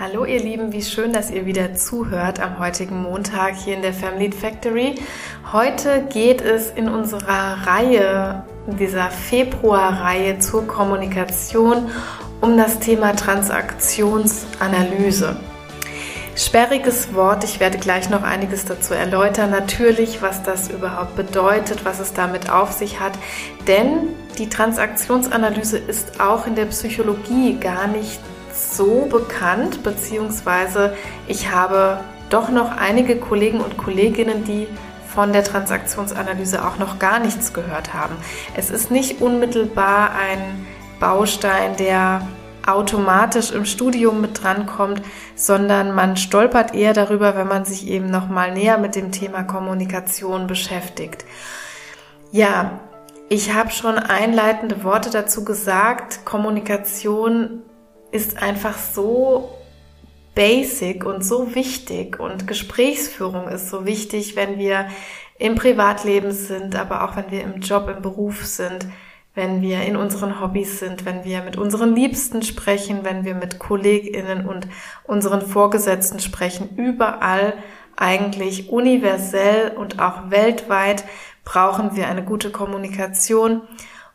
Hallo ihr Lieben, wie schön, dass ihr wieder zuhört am heutigen Montag hier in der Family Factory. Heute geht es in unserer Reihe, dieser Februarreihe zur Kommunikation um das Thema Transaktionsanalyse. Sperriges Wort, ich werde gleich noch einiges dazu erläutern, natürlich, was das überhaupt bedeutet, was es damit auf sich hat, denn die Transaktionsanalyse ist auch in der Psychologie gar nicht so bekannt, beziehungsweise ich habe doch noch einige Kollegen und Kolleginnen, die von der Transaktionsanalyse auch noch gar nichts gehört haben. Es ist nicht unmittelbar ein Baustein, der automatisch im Studium mit drankommt, sondern man stolpert eher darüber, wenn man sich eben noch mal näher mit dem Thema Kommunikation beschäftigt. Ja, ich habe schon einleitende Worte dazu gesagt. Kommunikation ist einfach so basic und so wichtig und Gesprächsführung ist so wichtig, wenn wir im Privatleben sind, aber auch wenn wir im Job, im Beruf sind, wenn wir in unseren Hobbys sind, wenn wir mit unseren Liebsten sprechen, wenn wir mit Kolleginnen und unseren Vorgesetzten sprechen, überall eigentlich universell und auch weltweit brauchen wir eine gute Kommunikation.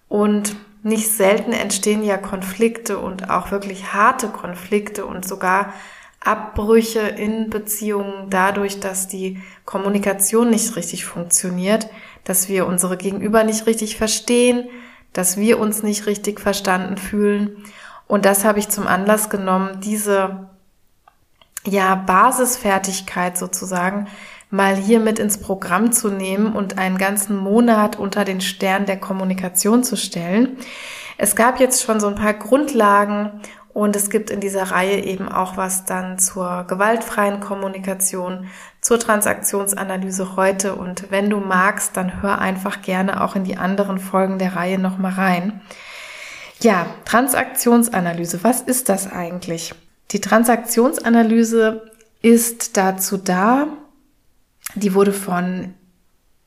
Und nicht selten entstehen ja Konflikte und auch wirklich harte Konflikte und sogar Abbrüche in Beziehungen dadurch, dass die Kommunikation nicht richtig funktioniert, dass wir unsere Gegenüber nicht richtig verstehen, dass wir uns nicht richtig verstanden fühlen. Und das habe ich zum Anlass genommen, diese ja, Basisfertigkeit sozusagen mal hier mit ins Programm zu nehmen und einen ganzen Monat unter den Stern der Kommunikation zu stellen. Es gab jetzt schon so ein paar Grundlagen und es gibt in dieser Reihe eben auch was dann zur gewaltfreien Kommunikation, zur Transaktionsanalyse heute. Und wenn du magst, dann hör einfach gerne auch in die anderen Folgen der Reihe nochmal rein. Ja, Transaktionsanalyse, was ist das eigentlich? Die Transaktionsanalyse ist dazu da, die wurde von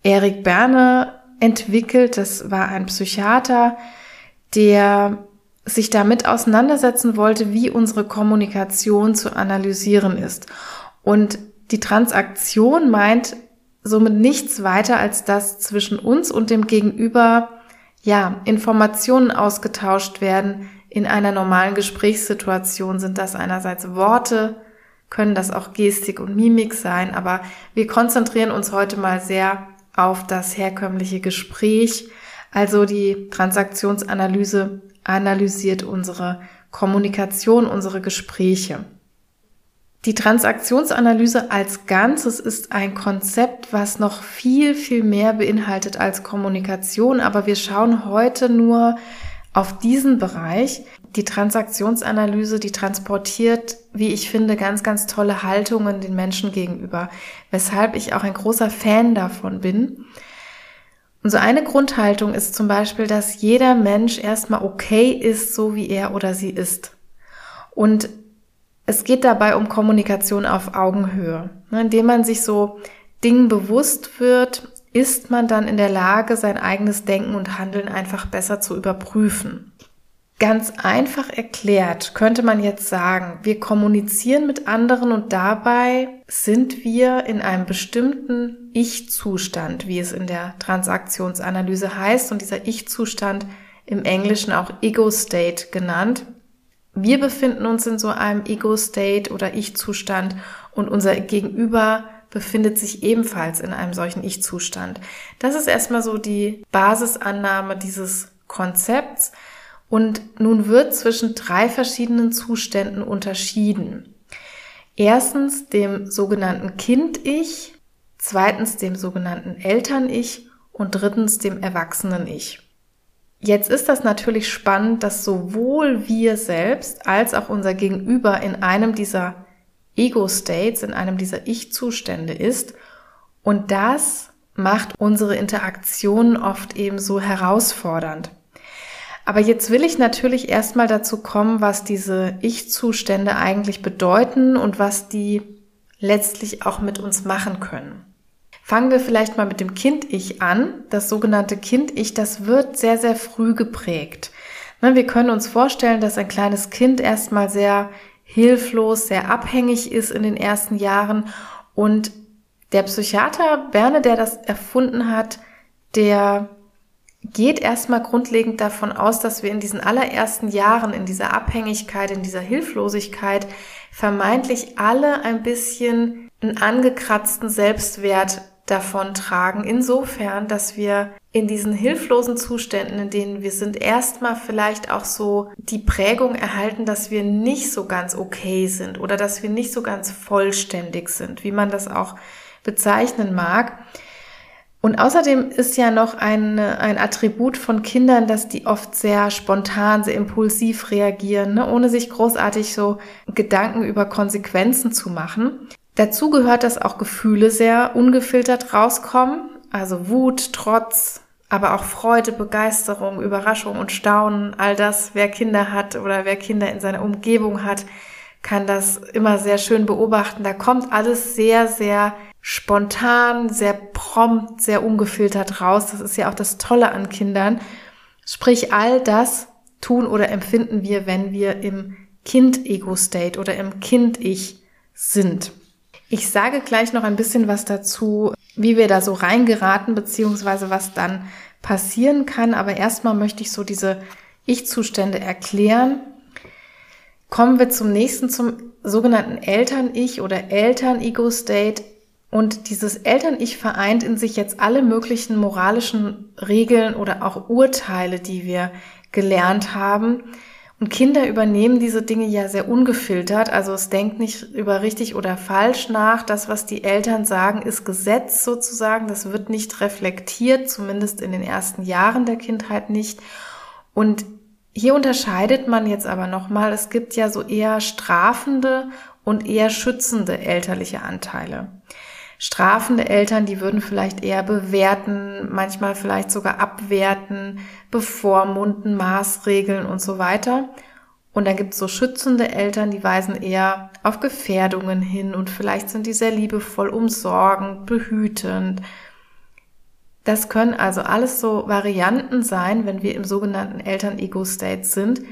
Erik Berne entwickelt. Das war ein Psychiater, der sich damit auseinandersetzen wollte, wie unsere Kommunikation zu analysieren ist. Und die Transaktion meint somit nichts weiter als dass zwischen uns und dem Gegenüber ja Informationen ausgetauscht werden. In einer normalen Gesprächssituation sind das einerseits Worte, können das auch Gestik und Mimik sein, aber wir konzentrieren uns heute mal sehr auf das herkömmliche Gespräch. Also die Transaktionsanalyse analysiert unsere Kommunikation, unsere Gespräche. Die Transaktionsanalyse als Ganzes ist ein Konzept, was noch viel, viel mehr beinhaltet als Kommunikation, aber wir schauen heute nur auf diesen Bereich. Die Transaktionsanalyse, die transportiert, wie ich finde, ganz, ganz tolle Haltungen den Menschen gegenüber, weshalb ich auch ein großer Fan davon bin. Und so eine Grundhaltung ist zum Beispiel, dass jeder Mensch erstmal okay ist, so wie er oder sie ist. Und es geht dabei um Kommunikation auf Augenhöhe, ne, indem man sich so Dingen bewusst wird, ist man dann in der Lage, sein eigenes Denken und Handeln einfach besser zu überprüfen. Ganz einfach erklärt könnte man jetzt sagen, wir kommunizieren mit anderen und dabei sind wir in einem bestimmten Ich-Zustand, wie es in der Transaktionsanalyse heißt und dieser Ich-Zustand im Englischen auch Ego-State genannt. Wir befinden uns in so einem Ego-State oder Ich-Zustand und unser Gegenüber befindet sich ebenfalls in einem solchen Ich-Zustand. Das ist erstmal so die Basisannahme dieses Konzepts. Und nun wird zwischen drei verschiedenen Zuständen unterschieden. Erstens dem sogenannten Kind-Ich, zweitens dem sogenannten Eltern-Ich und drittens dem Erwachsenen-Ich. Jetzt ist das natürlich spannend, dass sowohl wir selbst als auch unser Gegenüber in einem dieser Ego-States, in einem dieser Ich-Zustände ist. Und das macht unsere Interaktion oft eben so herausfordernd. Aber jetzt will ich natürlich erstmal dazu kommen, was diese Ich-Zustände eigentlich bedeuten und was die letztlich auch mit uns machen können. Fangen wir vielleicht mal mit dem Kind-Ich an. Das sogenannte Kind-Ich, das wird sehr, sehr früh geprägt. Ne, wir können uns vorstellen, dass ein kleines Kind erstmal sehr hilflos, sehr abhängig ist in den ersten Jahren. Und der Psychiater Berne, der das erfunden hat, der geht erstmal grundlegend davon aus, dass wir in diesen allerersten Jahren, in dieser Abhängigkeit, in dieser Hilflosigkeit vermeintlich alle ein bisschen einen angekratzten Selbstwert davon tragen. Insofern, dass wir in diesen hilflosen Zuständen, in denen wir sind, erstmal vielleicht auch so die Prägung erhalten, dass wir nicht so ganz okay sind oder dass wir nicht so ganz vollständig sind, wie man das auch bezeichnen mag. Und außerdem ist ja noch ein, ein Attribut von Kindern, dass die oft sehr spontan, sehr impulsiv reagieren, ne, ohne sich großartig so Gedanken über Konsequenzen zu machen. Dazu gehört, dass auch Gefühle sehr ungefiltert rauskommen, also Wut, Trotz, aber auch Freude, Begeisterung, Überraschung und Staunen, all das, wer Kinder hat oder wer Kinder in seiner Umgebung hat, kann das immer sehr schön beobachten. Da kommt alles sehr, sehr spontan, sehr prompt, sehr ungefiltert raus. Das ist ja auch das Tolle an Kindern. Sprich, all das tun oder empfinden wir, wenn wir im Kind-Ego-State oder im Kind-Ich sind. Ich sage gleich noch ein bisschen was dazu, wie wir da so reingeraten, beziehungsweise was dann passieren kann. Aber erstmal möchte ich so diese Ich-Zustände erklären. Kommen wir zum nächsten, zum sogenannten Eltern-Ich oder Eltern-Ego-State. Und dieses Eltern-Ich vereint in sich jetzt alle möglichen moralischen Regeln oder auch Urteile, die wir gelernt haben. Und Kinder übernehmen diese Dinge ja sehr ungefiltert. Also es denkt nicht über richtig oder falsch nach. Das, was die Eltern sagen, ist Gesetz sozusagen. Das wird nicht reflektiert, zumindest in den ersten Jahren der Kindheit nicht. Und hier unterscheidet man jetzt aber nochmal, es gibt ja so eher strafende und eher schützende elterliche Anteile strafende Eltern, die würden vielleicht eher bewerten, manchmal vielleicht sogar abwerten, bevormunden, Maßregeln und so weiter. Und dann gibt es so schützende Eltern, die weisen eher auf Gefährdungen hin und vielleicht sind die sehr liebevoll, umsorgend, behütend. Das können also alles so Varianten sein, wenn wir im sogenannten Eltern-Ego-State sind.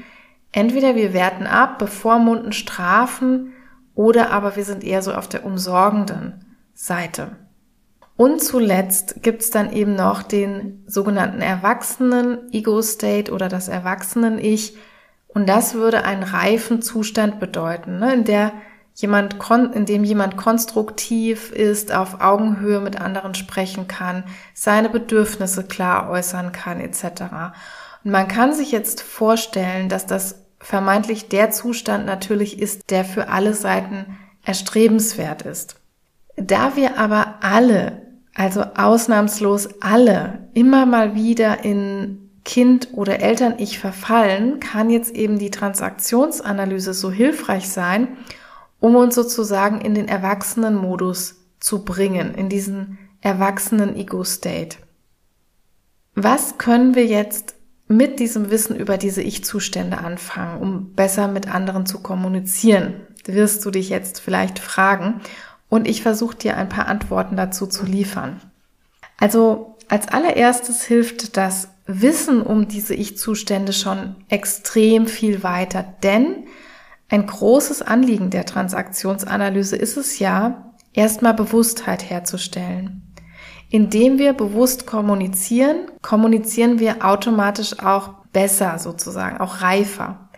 Entweder wir werten ab, bevormunden, strafen oder aber wir sind eher so auf der umsorgenden Seite. Und zuletzt gibt's dann eben noch den sogenannten Erwachsenen Ego-State oder das Erwachsenen-Ich. Und das würde einen reifen Zustand bedeuten, ne, in der jemand, in dem jemand konstruktiv ist, auf Augenhöhe mit anderen sprechen kann, seine Bedürfnisse klar äußern kann, etc. Und man kann sich jetzt vorstellen, dass das vermeintlich der Zustand natürlich ist, der für alle Seiten erstrebenswert ist. Da wir aber alle, also ausnahmslos alle, immer mal wieder in Kind oder Eltern-Ich verfallen, kann jetzt eben die Transaktionsanalyse so hilfreich sein, um uns sozusagen in den Erwachsenen-Modus zu bringen, in diesen erwachsenen Ego-State. Was können wir jetzt mit diesem Wissen über diese Ich-Zustände anfangen, um besser mit anderen zu kommunizieren? Wirst du dich jetzt vielleicht fragen. Und ich versuche dir ein paar Antworten dazu zu liefern. Also als allererstes hilft das Wissen um diese Ich-Zustände schon extrem viel weiter, denn ein großes Anliegen der Transaktionsanalyse ist es ja, erstmal Bewusstheit herzustellen. Indem wir bewusst kommunizieren, kommunizieren wir automatisch auch besser sozusagen, auch reifer.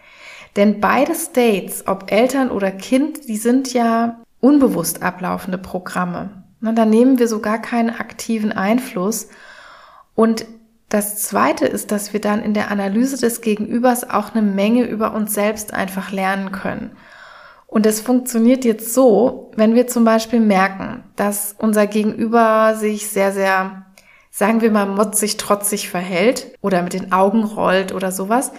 Denn beide States, ob Eltern oder Kind, die sind ja unbewusst ablaufende Programme. Da nehmen wir so gar keinen aktiven Einfluss. Und das Zweite ist, dass wir dann in der Analyse des Gegenübers auch eine Menge über uns selbst einfach lernen können. Und es funktioniert jetzt so, wenn wir zum Beispiel merken, dass unser Gegenüber sich sehr, sehr, sagen wir mal, motzig, trotzig verhält oder mit den Augen rollt oder sowas,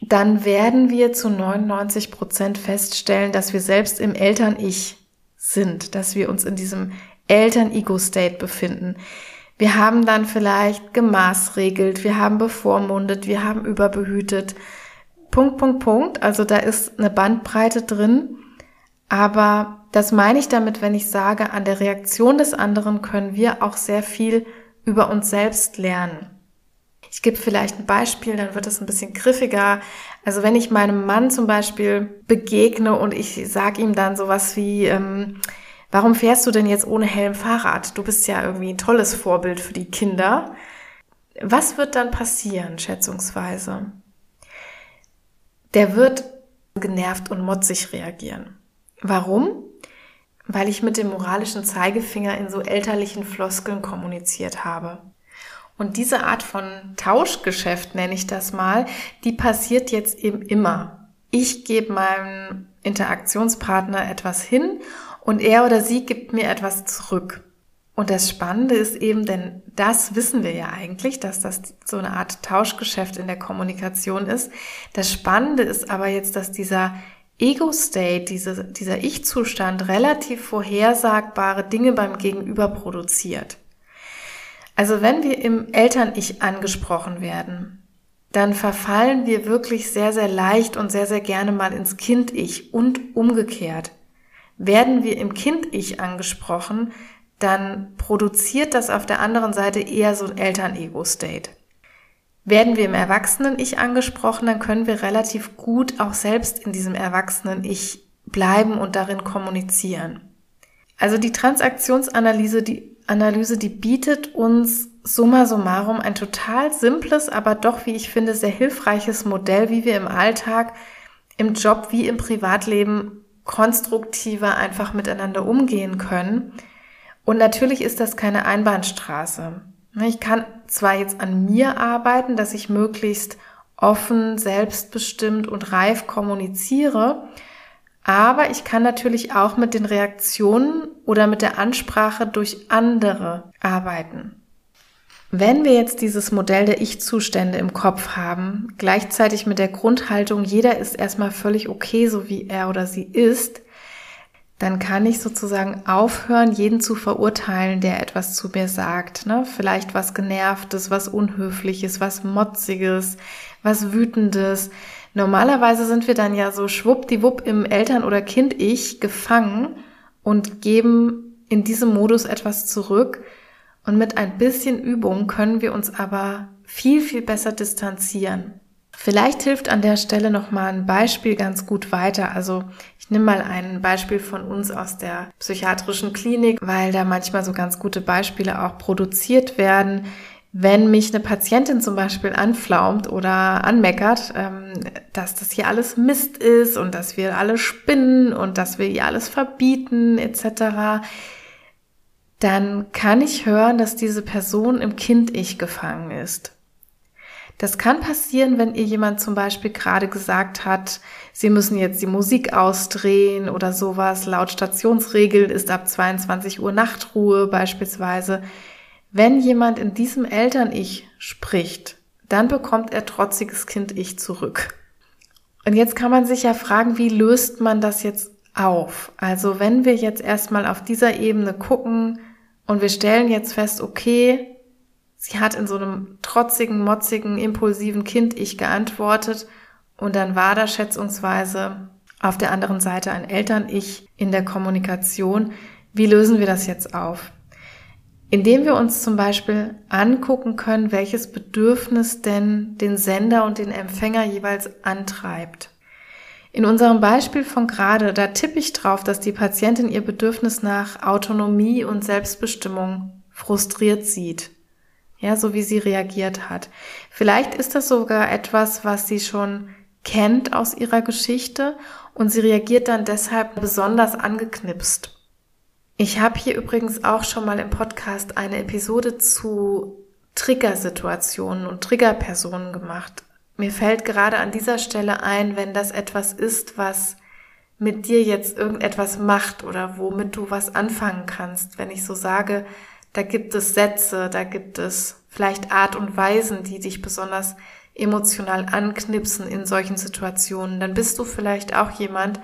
dann werden wir zu 99 Prozent feststellen, dass wir selbst im Eltern-Ich sind, dass wir uns in diesem Eltern-Ego-State befinden. Wir haben dann vielleicht gemaßregelt, wir haben bevormundet, wir haben überbehütet. Punkt, Punkt, Punkt. Also da ist eine Bandbreite drin. Aber das meine ich damit, wenn ich sage, an der Reaktion des anderen können wir auch sehr viel über uns selbst lernen. Ich gebe vielleicht ein Beispiel, dann wird es ein bisschen griffiger. Also wenn ich meinem Mann zum Beispiel begegne und ich sage ihm dann sowas wie, ähm, warum fährst du denn jetzt ohne Helm Fahrrad? Du bist ja irgendwie ein tolles Vorbild für die Kinder. Was wird dann passieren, schätzungsweise? Der wird genervt und motzig reagieren. Warum? Weil ich mit dem moralischen Zeigefinger in so elterlichen Floskeln kommuniziert habe. Und diese Art von Tauschgeschäft, nenne ich das mal, die passiert jetzt eben immer. Ich gebe meinem Interaktionspartner etwas hin und er oder sie gibt mir etwas zurück. Und das Spannende ist eben, denn das wissen wir ja eigentlich, dass das so eine Art Tauschgeschäft in der Kommunikation ist. Das Spannende ist aber jetzt, dass dieser Ego-State, diese, dieser Ich-Zustand relativ vorhersagbare Dinge beim Gegenüber produziert. Also wenn wir im Eltern-Ich angesprochen werden, dann verfallen wir wirklich sehr, sehr leicht und sehr, sehr gerne mal ins Kind-Ich und umgekehrt. Werden wir im Kind-Ich angesprochen, dann produziert das auf der anderen Seite eher so ein Eltern-Ego-State. Werden wir im Erwachsenen-Ich angesprochen, dann können wir relativ gut auch selbst in diesem Erwachsenen-Ich bleiben und darin kommunizieren. Also die Transaktionsanalyse, die Analyse, die bietet uns summa summarum ein total simples, aber doch, wie ich finde, sehr hilfreiches Modell, wie wir im Alltag, im Job wie im Privatleben konstruktiver einfach miteinander umgehen können. Und natürlich ist das keine Einbahnstraße. Ich kann zwar jetzt an mir arbeiten, dass ich möglichst offen, selbstbestimmt und reif kommuniziere, aber ich kann natürlich auch mit den Reaktionen oder mit der Ansprache durch andere arbeiten. Wenn wir jetzt dieses Modell der Ich-Zustände im Kopf haben, gleichzeitig mit der Grundhaltung, jeder ist erstmal völlig okay, so wie er oder sie ist, dann kann ich sozusagen aufhören, jeden zu verurteilen, der etwas zu mir sagt. Ne? Vielleicht was Genervtes, was Unhöfliches, was Motziges, was Wütendes. Normalerweise sind wir dann ja so schwuppdiwupp im Eltern- oder Kind-Ich gefangen und geben in diesem Modus etwas zurück. Und mit ein bisschen Übung können wir uns aber viel, viel besser distanzieren. Vielleicht hilft an der Stelle nochmal ein Beispiel ganz gut weiter. Also ich nehme mal ein Beispiel von uns aus der psychiatrischen Klinik, weil da manchmal so ganz gute Beispiele auch produziert werden wenn mich eine Patientin zum Beispiel anflaumt oder anmeckert, ähm, dass das hier alles Mist ist und dass wir alle spinnen und dass wir ihr alles verbieten etc., dann kann ich hören, dass diese Person im Kind-Ich gefangen ist. Das kann passieren, wenn ihr jemand zum Beispiel gerade gesagt hat, sie müssen jetzt die Musik ausdrehen oder sowas. Laut Stationsregel ist ab 22 Uhr Nachtruhe beispielsweise. Wenn jemand in diesem Eltern-Ich spricht, dann bekommt er trotziges Kind-Ich zurück. Und jetzt kann man sich ja fragen, wie löst man das jetzt auf? Also wenn wir jetzt erstmal auf dieser Ebene gucken und wir stellen jetzt fest, okay, sie hat in so einem trotzigen, motzigen, impulsiven Kind-Ich geantwortet und dann war da schätzungsweise auf der anderen Seite ein Eltern-Ich in der Kommunikation. Wie lösen wir das jetzt auf? Indem wir uns zum Beispiel angucken können, welches Bedürfnis denn den Sender und den Empfänger jeweils antreibt. In unserem Beispiel von gerade, da tippe ich drauf, dass die Patientin ihr Bedürfnis nach Autonomie und Selbstbestimmung frustriert sieht. Ja, so wie sie reagiert hat. Vielleicht ist das sogar etwas, was sie schon kennt aus ihrer Geschichte und sie reagiert dann deshalb besonders angeknipst. Ich habe hier übrigens auch schon mal im Podcast eine Episode zu Triggersituationen und Triggerpersonen gemacht. Mir fällt gerade an dieser Stelle ein, wenn das etwas ist, was mit dir jetzt irgendetwas macht oder womit du was anfangen kannst. Wenn ich so sage, da gibt es Sätze, da gibt es vielleicht Art und Weisen, die dich besonders emotional anknipsen in solchen Situationen, dann bist du vielleicht auch jemand,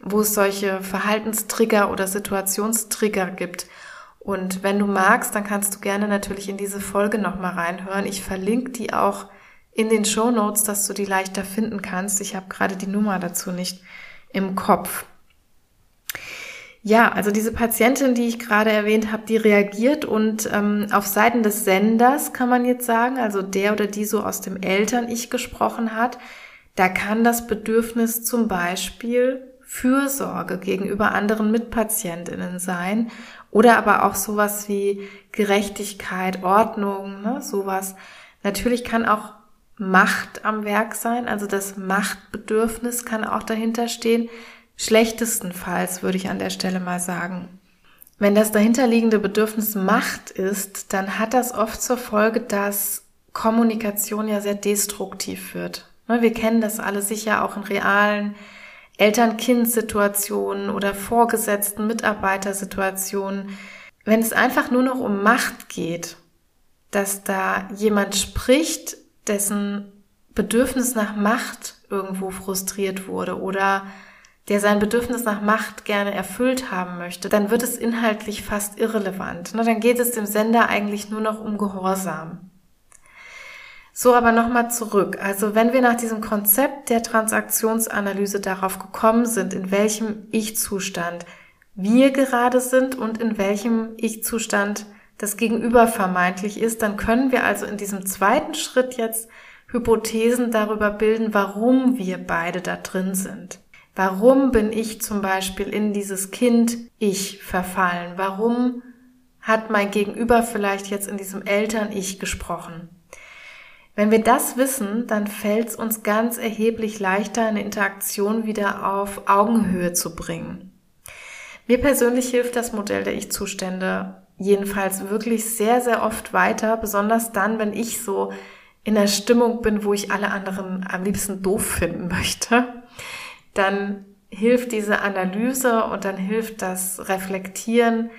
wo es solche Verhaltenstrigger oder Situationstrigger gibt. Und wenn du magst, dann kannst du gerne natürlich in diese Folge nochmal reinhören. Ich verlinke die auch in den Show Notes, dass du die leichter finden kannst. Ich habe gerade die Nummer dazu nicht im Kopf. Ja, also diese Patientin, die ich gerade erwähnt habe, die reagiert und ähm, auf Seiten des Senders kann man jetzt sagen, also der oder die so aus dem Eltern-Ich gesprochen hat, Da kann das Bedürfnis zum Beispiel Fürsorge gegenüber anderen Mitpatientinnen sein oder aber auch sowas wie Gerechtigkeit, Ordnung, ne, sowas. Natürlich kann auch Macht am Werk sein, also das Machtbedürfnis kann auch dahinter stehen. Schlechtestenfalls würde ich an der Stelle mal sagen. Wenn das dahinterliegende Bedürfnis Macht ist, dann hat das oft zur Folge, dass Kommunikation ja sehr destruktiv wird. Ne, wir kennen das alle sicher auch in realen Eltern-Kind-Situationen oder vorgesetzten Mitarbeitersituationen. Wenn es einfach nur noch um Macht geht, dass da jemand spricht, dessen Bedürfnis nach Macht irgendwo frustriert wurde oder der sein Bedürfnis nach Macht gerne erfüllt haben möchte, dann wird es inhaltlich fast irrelevant. Dann geht es dem Sender eigentlich nur noch um Gehorsam. So, aber nochmal zurück. Also wenn wir nach diesem Konzept der Transaktionsanalyse darauf gekommen sind, in welchem Ich-Zustand wir gerade sind und in welchem Ich-Zustand das Gegenüber vermeintlich ist, dann können wir also in diesem zweiten Schritt jetzt Hypothesen darüber bilden, warum wir beide da drin sind. Warum bin ich zum Beispiel in dieses Kind-Ich verfallen? Warum hat mein Gegenüber vielleicht jetzt in diesem Eltern-Ich gesprochen? Wenn wir das wissen, dann fällt es uns ganz erheblich leichter, eine Interaktion wieder auf Augenhöhe zu bringen. Mir persönlich hilft das Modell der Ich-Zustände jedenfalls wirklich sehr, sehr oft weiter, besonders dann, wenn ich so in der Stimmung bin, wo ich alle anderen am liebsten doof finden möchte dann hilft diese Analyse und dann hilft das Reflektieren.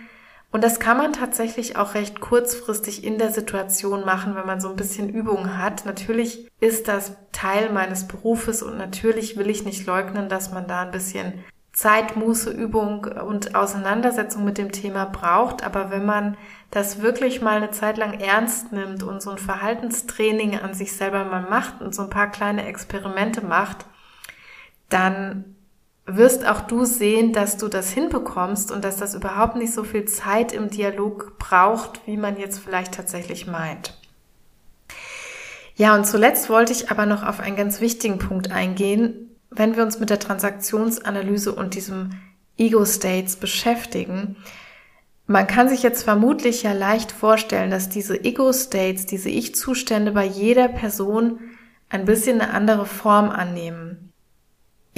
Und das kann man tatsächlich auch recht kurzfristig in der Situation machen, wenn man so ein bisschen Übung hat. Natürlich ist das Teil meines Berufes und natürlich will ich nicht leugnen, dass man da ein bisschen Zeit, Muße, Übung und Auseinandersetzung mit dem Thema braucht. Aber wenn man das wirklich mal eine Zeit lang ernst nimmt und so ein Verhaltenstraining an sich selber mal macht und so ein paar kleine Experimente macht, dann wirst auch du sehen, dass du das hinbekommst und dass das überhaupt nicht so viel Zeit im Dialog braucht, wie man jetzt vielleicht tatsächlich meint. Ja, und zuletzt wollte ich aber noch auf einen ganz wichtigen Punkt eingehen. Wenn wir uns mit der Transaktionsanalyse und diesem Ego-States beschäftigen, man kann sich jetzt vermutlich ja leicht vorstellen, dass diese Ego-States, diese Ich-Zustände bei jeder Person ein bisschen eine andere Form annehmen.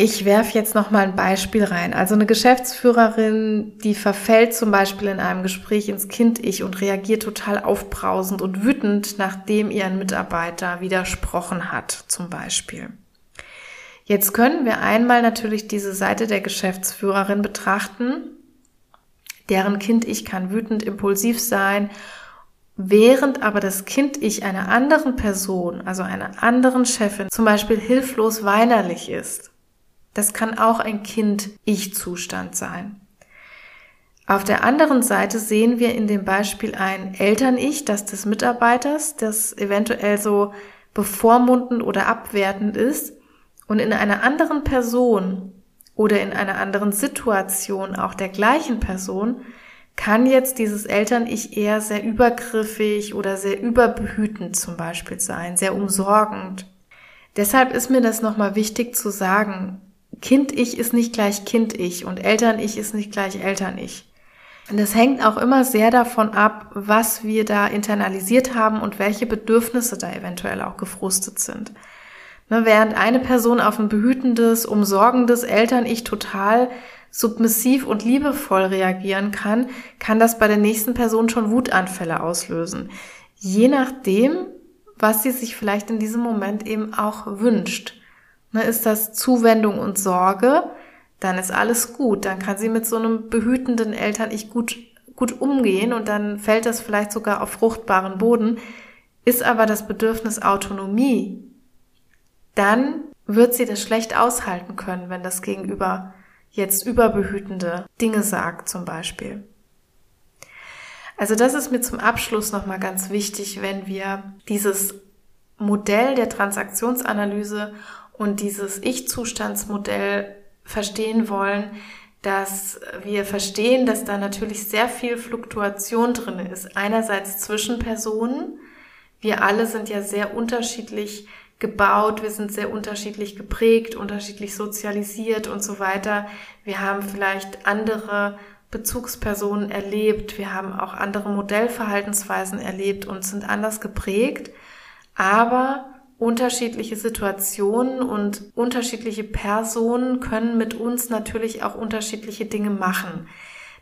Ich werfe jetzt noch mal ein Beispiel rein. Also eine Geschäftsführerin, die verfällt zum Beispiel in einem Gespräch ins Kind-Ich und reagiert total aufbrausend und wütend, nachdem ihr ein Mitarbeiter widersprochen hat, zum Beispiel. Jetzt können wir einmal natürlich diese Seite der Geschäftsführerin betrachten. Deren Kind-Ich kann wütend, impulsiv sein, während aber das Kind-Ich einer anderen Person, also einer anderen Chefin, zum Beispiel hilflos weinerlich ist das kann auch ein Kind-Ich-Zustand sein. Auf der anderen Seite sehen wir in dem Beispiel ein Eltern-Ich, das des Mitarbeiters, das eventuell so bevormundend oder abwertend ist und in einer anderen Person oder in einer anderen Situation auch der gleichen Person kann jetzt dieses Eltern-Ich eher sehr übergriffig oder sehr überbehütend zum Beispiel sein, sehr umsorgend. Deshalb ist mir das nochmal wichtig zu sagen. Kind-Ich ist nicht gleich Kind-Ich und Eltern-Ich ist nicht gleich Eltern-Ich. Und das hängt auch immer sehr davon ab, was wir da internalisiert haben und welche Bedürfnisse da eventuell auch gefrustet sind. Ne, während eine Person auf ein behütendes, umsorgendes Eltern-Ich total submissiv und liebevoll reagieren kann, kann das bei der nächsten Person schon Wutanfälle auslösen. Je nachdem, was sie sich vielleicht in diesem Moment eben auch wünscht. Ne, ist das Zuwendung und Sorge, dann ist alles gut. Dann kann sie mit so einem behütenden Eltern ich gut, gut umgehen und dann fällt das vielleicht sogar auf fruchtbaren Boden. Ist aber das Bedürfnis Autonomie, dann wird sie das schlecht aushalten können, wenn das Gegenüber jetzt überbehütende Dinge sagt zum Beispiel. Also das ist mir zum Abschluss nochmal ganz wichtig, wenn wir dieses Modell der Transaktionsanalyse und dieses Ich-Zustandsmodell verstehen wollen, dass wir verstehen, dass da natürlich sehr viel Fluktuation drin ist. Einerseits zwischen Personen. Wir alle sind ja sehr unterschiedlich gebaut, wir sind sehr unterschiedlich geprägt, unterschiedlich sozialisiert und so weiter. Wir haben vielleicht andere Bezugspersonen erlebt, wir haben auch andere Modellverhaltensweisen erlebt und sind anders geprägt, aber unterschiedliche Situationen und unterschiedliche Personen können mit uns natürlich auch unterschiedliche Dinge machen.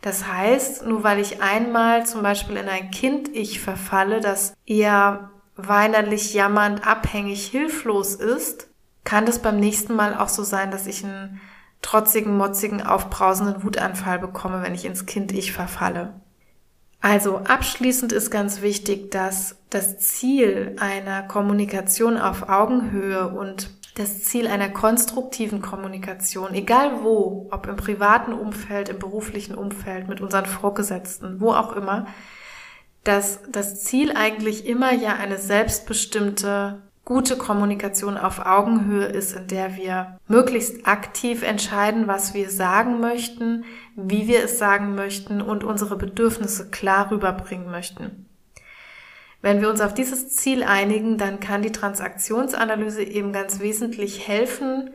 Das heißt, nur weil ich einmal zum Beispiel in ein Kind-Ich verfalle, das eher weinerlich, jammernd, abhängig, hilflos ist, kann das beim nächsten Mal auch so sein, dass ich einen trotzigen, motzigen, aufbrausenden Wutanfall bekomme, wenn ich ins Kind-Ich verfalle. Also abschließend ist ganz wichtig, dass das Ziel einer Kommunikation auf Augenhöhe und das Ziel einer konstruktiven Kommunikation, egal wo, ob im privaten Umfeld, im beruflichen Umfeld, mit unseren Vorgesetzten, wo auch immer, dass das Ziel eigentlich immer ja eine selbstbestimmte gute Kommunikation auf Augenhöhe ist, in der wir möglichst aktiv entscheiden, was wir sagen möchten, wie wir es sagen möchten und unsere Bedürfnisse klar rüberbringen möchten. Wenn wir uns auf dieses Ziel einigen, dann kann die Transaktionsanalyse eben ganz wesentlich helfen,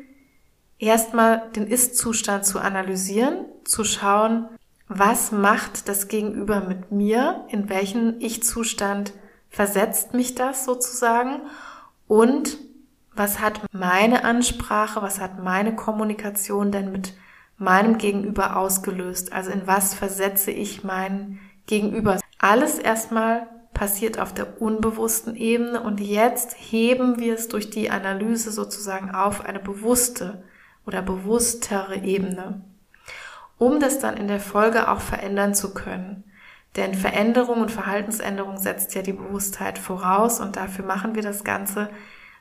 erstmal den Ist-Zustand zu analysieren, zu schauen, was macht das Gegenüber mit mir, in welchen Ich-Zustand versetzt mich das sozusagen und was hat meine Ansprache, was hat meine Kommunikation denn mit meinem Gegenüber ausgelöst? Also in was versetze ich mein Gegenüber? Alles erstmal passiert auf der unbewussten Ebene und jetzt heben wir es durch die Analyse sozusagen auf eine bewusste oder bewusstere Ebene, um das dann in der Folge auch verändern zu können. Denn Veränderung und Verhaltensänderung setzt ja die Bewusstheit voraus und dafür machen wir das Ganze.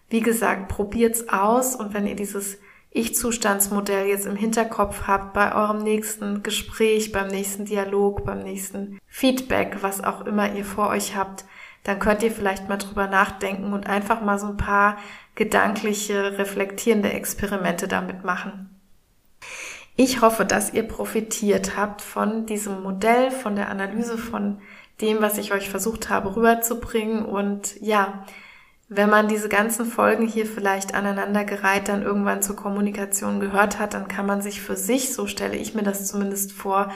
Wie gesagt, probiert's aus und wenn ihr dieses Ich-Zustandsmodell jetzt im Hinterkopf habt bei eurem nächsten Gespräch, beim nächsten Dialog, beim nächsten Feedback, was auch immer ihr vor euch habt, dann könnt ihr vielleicht mal drüber nachdenken und einfach mal so ein paar gedankliche, reflektierende Experimente damit machen. Ich hoffe, dass ihr profitiert habt von diesem Modell, von der Analyse, von dem, was ich euch versucht habe rüberzubringen. Und ja, wenn man diese ganzen Folgen hier vielleicht aneinandergereiht dann irgendwann zur Kommunikation gehört hat, dann kann man sich für sich, so stelle ich mir das zumindest vor,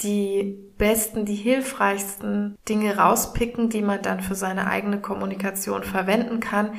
die besten, die hilfreichsten Dinge rauspicken, die man dann für seine eigene Kommunikation verwenden kann.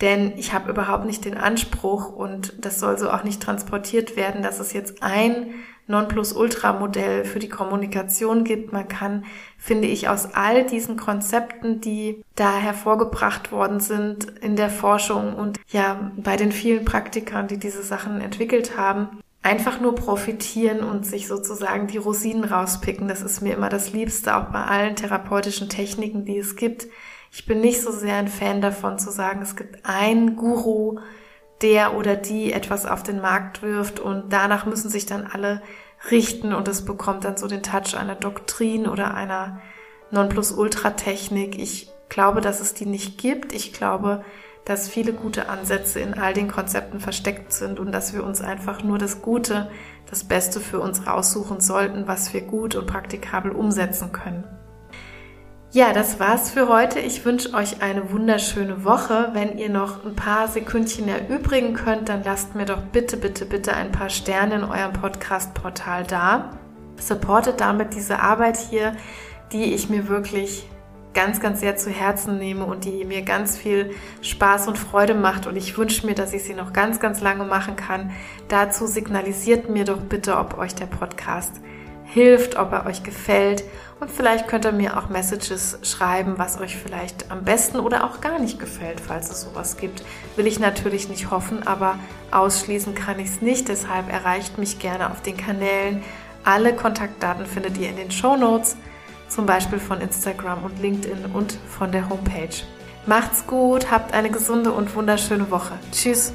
Denn ich habe überhaupt nicht den Anspruch und das soll so auch nicht transportiert werden, dass es jetzt ein Nonplusultra-Modell für die Kommunikation gibt. Man kann, finde ich, aus all diesen Konzepten, die da hervorgebracht worden sind in der Forschung und ja, bei den vielen Praktikern, die diese Sachen entwickelt haben, einfach nur profitieren und sich sozusagen die Rosinen rauspicken. Das ist mir immer das Liebste, auch bei allen therapeutischen Techniken, die es gibt ich bin nicht so sehr ein Fan davon zu sagen, es gibt einen Guru, der oder die etwas auf den Markt wirft und danach müssen sich dann alle richten und es bekommt dann so den Touch einer Doktrin oder einer Nonplusultra-Technik. Ich glaube, dass es die nicht gibt. Ich glaube, dass viele gute Ansätze in all den Konzepten versteckt sind und dass wir uns einfach nur das Gute, das Beste für uns raussuchen sollten, was wir gut und praktikabel umsetzen können. Ja, das war's für heute. Ich wünsche euch eine wunderschöne Woche. Wenn ihr noch ein paar Sekündchen erübrigen könnt, dann lasst mir doch bitte, bitte, bitte ein paar Sterne in eurem Podcast-Portal da. Supportet damit diese Arbeit hier, die ich mir wirklich ganz, ganz sehr zu Herzen nehme und die mir ganz viel Spaß und Freude macht. Und ich wünsche mir, dass ich sie noch ganz, ganz lange machen kann. Dazu signalisiert mir doch bitte, ob euch der Podcast hilft, ob er euch gefällt. Und vielleicht könnt ihr mir auch Messages schreiben, was euch vielleicht am besten oder auch gar nicht gefällt, falls es sowas gibt. Will ich natürlich nicht hoffen, aber ausschließen kann ich es nicht. Deshalb erreicht mich gerne auf den Kanälen. Alle Kontaktdaten findet ihr in den Show Notes, zum Beispiel von Instagram und LinkedIn und von der Homepage. Macht's gut, habt eine gesunde und wunderschöne Woche. Tschüss.